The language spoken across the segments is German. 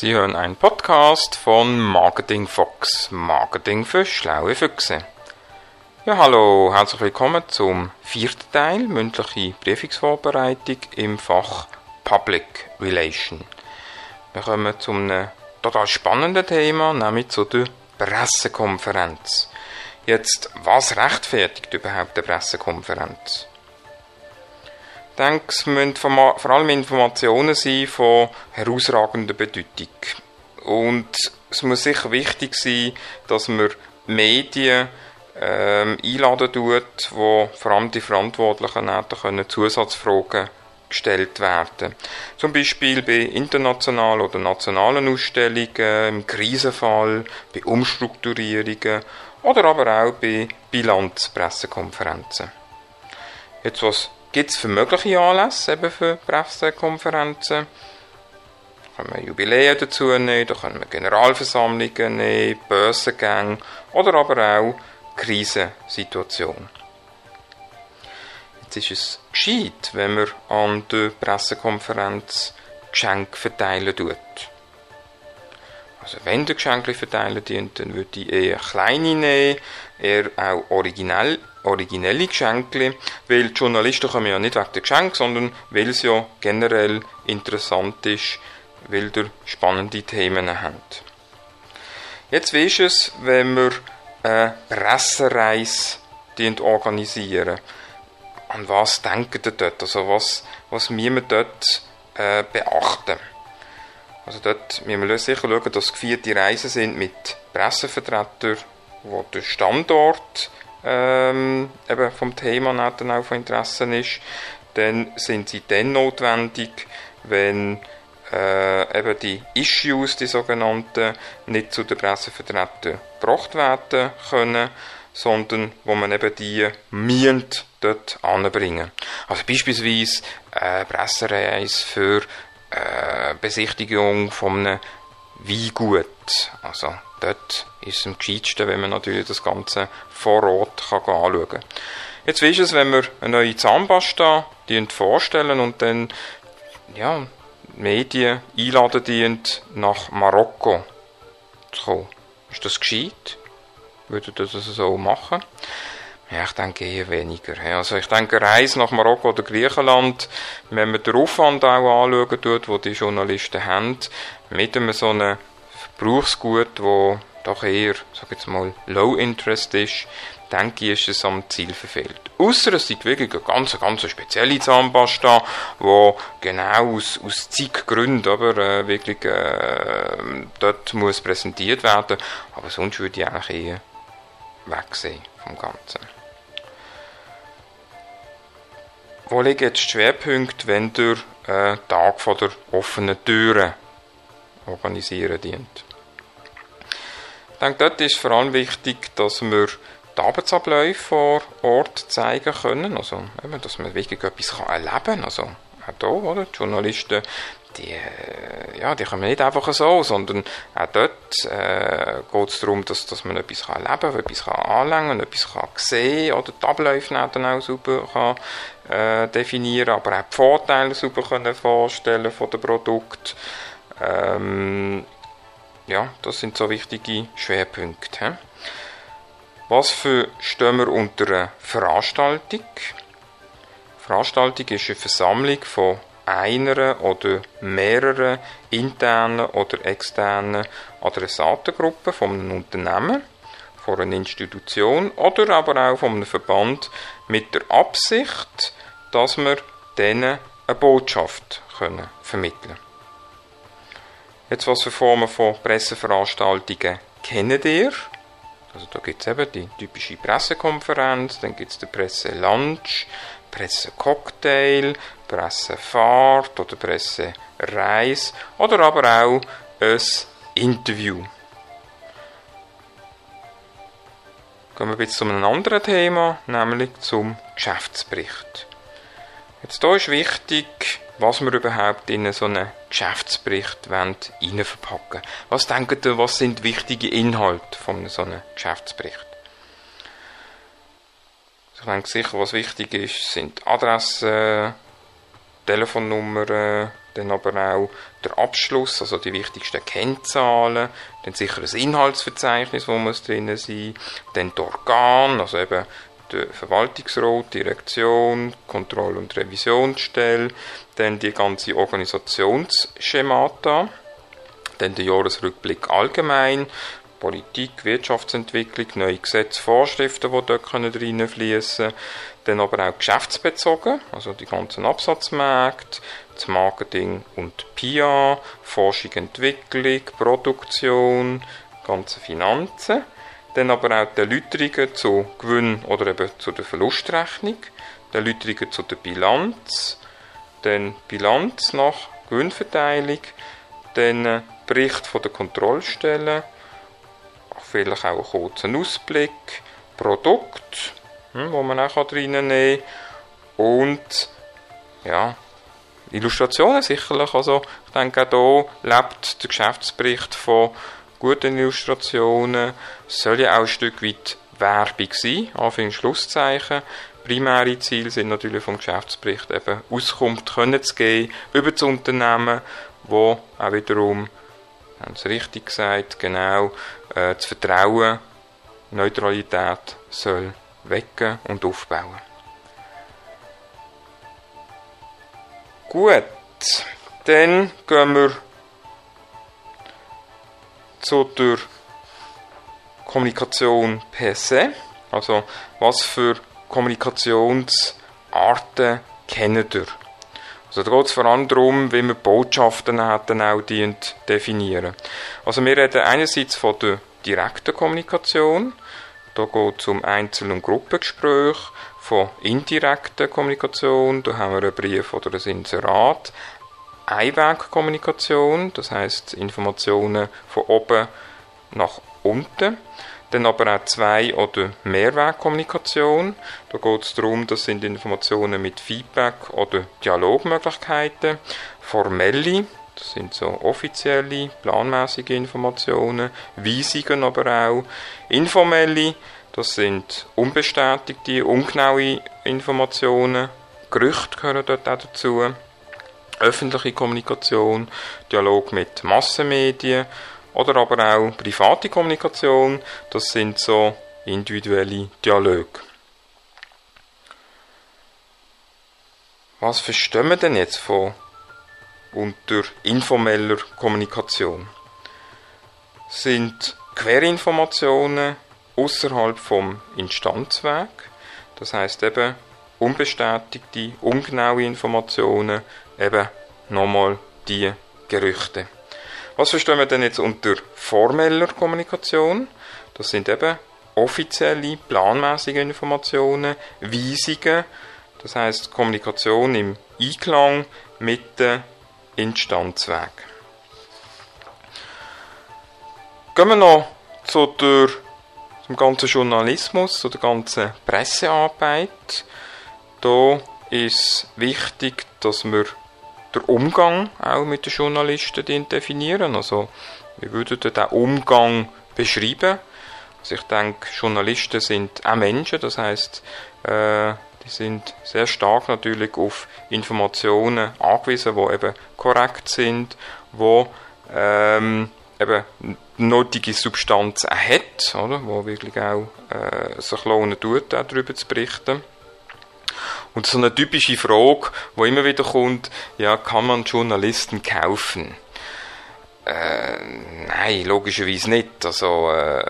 Sie hören einen Podcast von Marketing Fox, Marketing für schlaue Füchse. Ja, hallo, herzlich willkommen zum vierten Teil, mündliche Prüfungsvorbereitung im Fach Public Relation. Wir kommen zu einem total spannenden Thema, nämlich zu der Pressekonferenz. Jetzt, was rechtfertigt überhaupt eine Pressekonferenz? Denke, es müssen vor allem Informationen sein von herausragender Bedeutung. Und es muss sicher wichtig sein, dass man Medien ähm, einladen tut, wo vor allem die Verantwortlichen können Zusatzfragen gestellt werden. Zum Beispiel bei internationalen oder nationalen Ausstellungen, im Krisenfall, bei Umstrukturierungen oder aber auch bei Bilanzpressekonferenzen. Jetzt was gibt es für mögliche Anlässe eben für Pressekonferenzen. Da können wir Jubiläen dazu nehmen, da können wir Generalversammlungen nehmen, Börsengänge oder aber auch Krisensituationen. Jetzt ist es gescheit, wenn man an der Pressekonferenz Geschenke verteilen tut. Also wenn der Geschenke verteilen dient, dann würde ich eher kleine nehmen, eher auch originell originelle Geschenke, weil die Journalisten kommen ja nicht wegen der Geschenke, sondern weil es ja generell interessant ist, weil ihr spannende Themen habt. Jetzt ist es, wenn wir eine Pressereise organisieren. An was denken ihr dort? Also was, was müssen wir dort äh, beachten? Also dort müssen wir sicher schauen, dass geführte Reisen sind mit Pressevertretern, wo der Standort ähm, eben vom Thema dann auch von Interesse ist, dann sind sie dann notwendig, wenn äh, eben die Issues, die sogenannten, nicht zu den Pressevertretern gebracht werden können, sondern wo man eben die münd dort anbringen. Also beispielsweise äh, Pressereise für äh, Besichtigung von einem Weingut. Also dort ist es am gescheitsten, wenn man natürlich das Ganze vor Ort kann anschauen kann. Jetzt ist es, wenn wir eine neue Zahnpasta vorstellen und dann ja, Medien einladen dient, nach Marokko zu kommen. Ist das gescheit? Würdet ihr das so machen? Ja, ich denke eher weniger. Also ich denke, Reise nach Marokko oder Griechenland, wenn man den Aufwand auch anschauen tut, wo die Journalisten haben, mit einem so einem Berufsgut, wo doch eher, sag jetzt mal, Low Interest ist, denke ich, ist es am Ziel verfehlt. Außer es ist wirklich eine ganz, ganz spezielle Zahnpasta, die genau aus, aus zig Gründen aber äh, wirklich äh, dort muss präsentiert werden. Aber sonst würde ich eigentlich eher wegsehen vom Ganzen. Wo liegen jetzt die Schwerpunkte, wenn der äh, Tag von der offenen Türen organisieren dient? Ich denke, dort ist vor allem wichtig, dass wir die Arbeitsabläufe vor Ort zeigen können, also dass man wirklich etwas erleben kann. Also auch hier, oder? Die Journalisten, die, äh, ja, die kommen nicht einfach so, sondern auch dort äh, geht es darum, dass, dass man etwas kann erleben kann, etwas kann anlängen, etwas kann sehen oder die Abläufe dann auch super kann, äh, definieren, aber auch die Vorteile super können vorstellen von dem Produkt. Ähm, ja, das sind so wichtige Schwerpunkte. He? Was verstehen wir unter einer Veranstaltung? Veranstaltung ist eine Versammlung von einer oder mehreren internen oder externen Adressatengruppen von einem Unternehmen, von einer Institution oder aber auch von einem Verband mit der Absicht, dass wir denen eine Botschaft können vermitteln Jetzt was für Formen von Presseveranstaltungen kennen ihr? Also da gibt es eben die typische Pressekonferenz, dann gibt es den Presselunch, Pressecocktail, Pressefahrt oder Pressereise oder aber auch ein Interview. Gehen wir jetzt zu einem anderen Thema, nämlich zum Geschäftsbericht. Jetzt hier ist wichtig, was wir überhaupt in so einen Geschäftsbericht verpacken Was denkt ihr, was sind wichtige Inhalte von so einem Geschäftsbericht? Ich denke sicher, was wichtig ist, sind Adressen, Telefonnummern, dann aber auch der Abschluss, also die wichtigsten Kennzahlen, dann sicher das Inhaltsverzeichnis, wo muss drin sein, dann die Organe, also eben der Verwaltungsrat, Direktion, Kontroll- und Revisionsstelle, dann die ganze Organisationsschemata, dann der Jahresrückblick allgemein, Politik, Wirtschaftsentwicklung, neue Gesetze, Vorschriften, die dort reinfließen können, dann aber auch geschäftsbezogen, also die ganzen Absatzmärkte, das Marketing und PIA, Forschung, Entwicklung, Produktion, ganze Finanzen, dann aber auch die Erläuterungen zu Gewinn oder eben zu der Verlustrechnung, die Erläuterungen zu der Bilanz, dann Bilanz nach Gewinnverteilung, dann Bericht von der Kontrollstelle, vielleicht auch einen kurzen Ausblick, Produkt, hm, wo man auch reinnehmen kann und ja, Illustrationen sicherlich. Also ich denke auch hier lebt der Geschäftsbericht von guten Illustrationen. Es soll ja auch ein Stück weit Werbung sein, Anfang Schlusszeichen. Primäre Ziele sind natürlich vom Geschäftsbericht eben Auskunft können zu geben über das Unternehmen, wo auch wiederum, haben Sie richtig gesagt, genau, äh, das Vertrauen, Neutralität soll wecken und aufbauen. Gut, dann gehen wir zu der Kommunikation per se. Also, was für Kommunikationsarten kennen ihr? Also da geht es vor allem darum, wie man Botschaften dann auch definieren. Also wir reden einerseits von der direkten Kommunikation, da geht es um Einzel- und Gruppengespräche, von indirekter Kommunikation, da haben wir einen Brief oder ein Inserat, Einwegkommunikation, das heißt Informationen von oben nach unten. Dann aber auch Zwei- oder Mehrwegkommunikation. Da geht es darum, das sind Informationen mit Feedback oder Dialogmöglichkeiten. Formelle, das sind so offizielle, planmäßige Informationen. Weisungen aber auch. Informelle, das sind unbestätigte, ungenaue Informationen. Gerüchte gehören dort auch dazu. Öffentliche Kommunikation, Dialog mit Massenmedien oder aber auch private Kommunikation, das sind so individuelle Dialoge. Was verstehen wir denn jetzt von unter informeller Kommunikation? Sind Querinformationen außerhalb vom Instanzweg, das heißt eben unbestätigte, ungenaue Informationen, eben nochmal die Gerüchte. Was verstehen wir denn jetzt unter formeller Kommunikation? Das sind eben offizielle, planmäßige Informationen, Weisungen, das heißt Kommunikation im Einklang mit dem Instanzweg. Gehen wir noch zu der, zum ganzen Journalismus, zu der ganzen Pressearbeit. Da ist wichtig, dass wir der Umgang auch mit den Journalisten definieren. Also, wir würden den Umgang beschreiben. Also ich denke, Journalisten sind auch Menschen, das heißt, äh, die sind sehr stark natürlich auf Informationen angewiesen, die eben korrekt sind, wo ähm, eben nötige Substanz auch hat, oder? wo wirklich auch äh, sich lohnen tut, darüber zu berichten. Und so eine typische Frage, wo immer wieder kommt, ja, kann man Journalisten kaufen? Äh, nein, logischerweise nicht. Also, äh,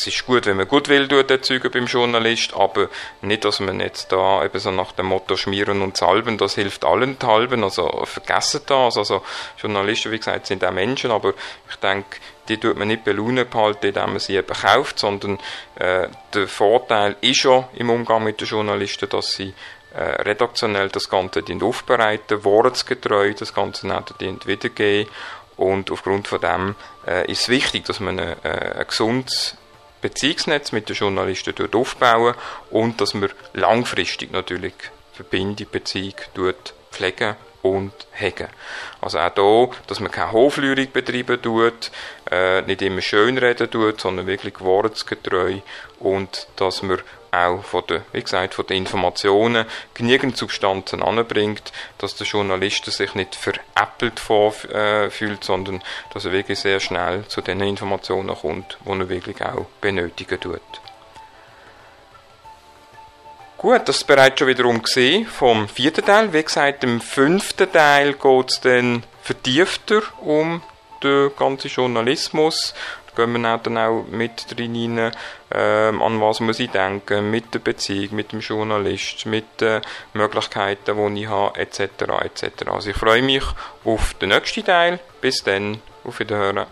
es ist gut, wenn man Gutwill erzeugen beim Journalist, aber nicht, dass man jetzt da eben so nach dem Motto schmieren und salben, das hilft allenthalben, also vergessen das. Also Journalisten, wie gesagt, sind auch Menschen, aber ich denke, die tut man nicht bei Laune behalten, indem man sie eben kauft, sondern äh, der Vorteil ist ja im Umgang mit den Journalisten, dass sie äh, redaktionell das Ganze aufbereiten, wortgetreu das Ganze wiedergeben und aufgrund von dem äh, ist es wichtig, dass man ein, äh, ein gesundes Beziehungsnetz mit den Journalisten aufbauen und dass man langfristig natürlich Verbindung, Beziehung pflegen und hegen. Also auch hier, dass man keine Hoflürig betreiben tut, äh, nicht immer schön reden tut, sondern wirklich wortgetreu und dass man auch von der, wie gesagt, von den Informationen genügend Substanzen anbringt, dass der Journalist sich nicht veräppelt vorfühlt, sondern dass er wirklich sehr schnell zu den Informationen kommt, die er wirklich auch benötigen tut. Gut, das ist bereits schon wiederum vom vierten Teil. Wie gesagt, im fünften Teil geht es dann vertiefter um den ganzen Journalismus. Da gehen wir dann auch mit drin rein, ähm, an was muss ich denken, mit der Beziehung, mit dem Journalist, mit den Möglichkeiten, die ich habe, etc. etc. Also ich freue mich auf den nächsten Teil. Bis dann, auf Wiederhören.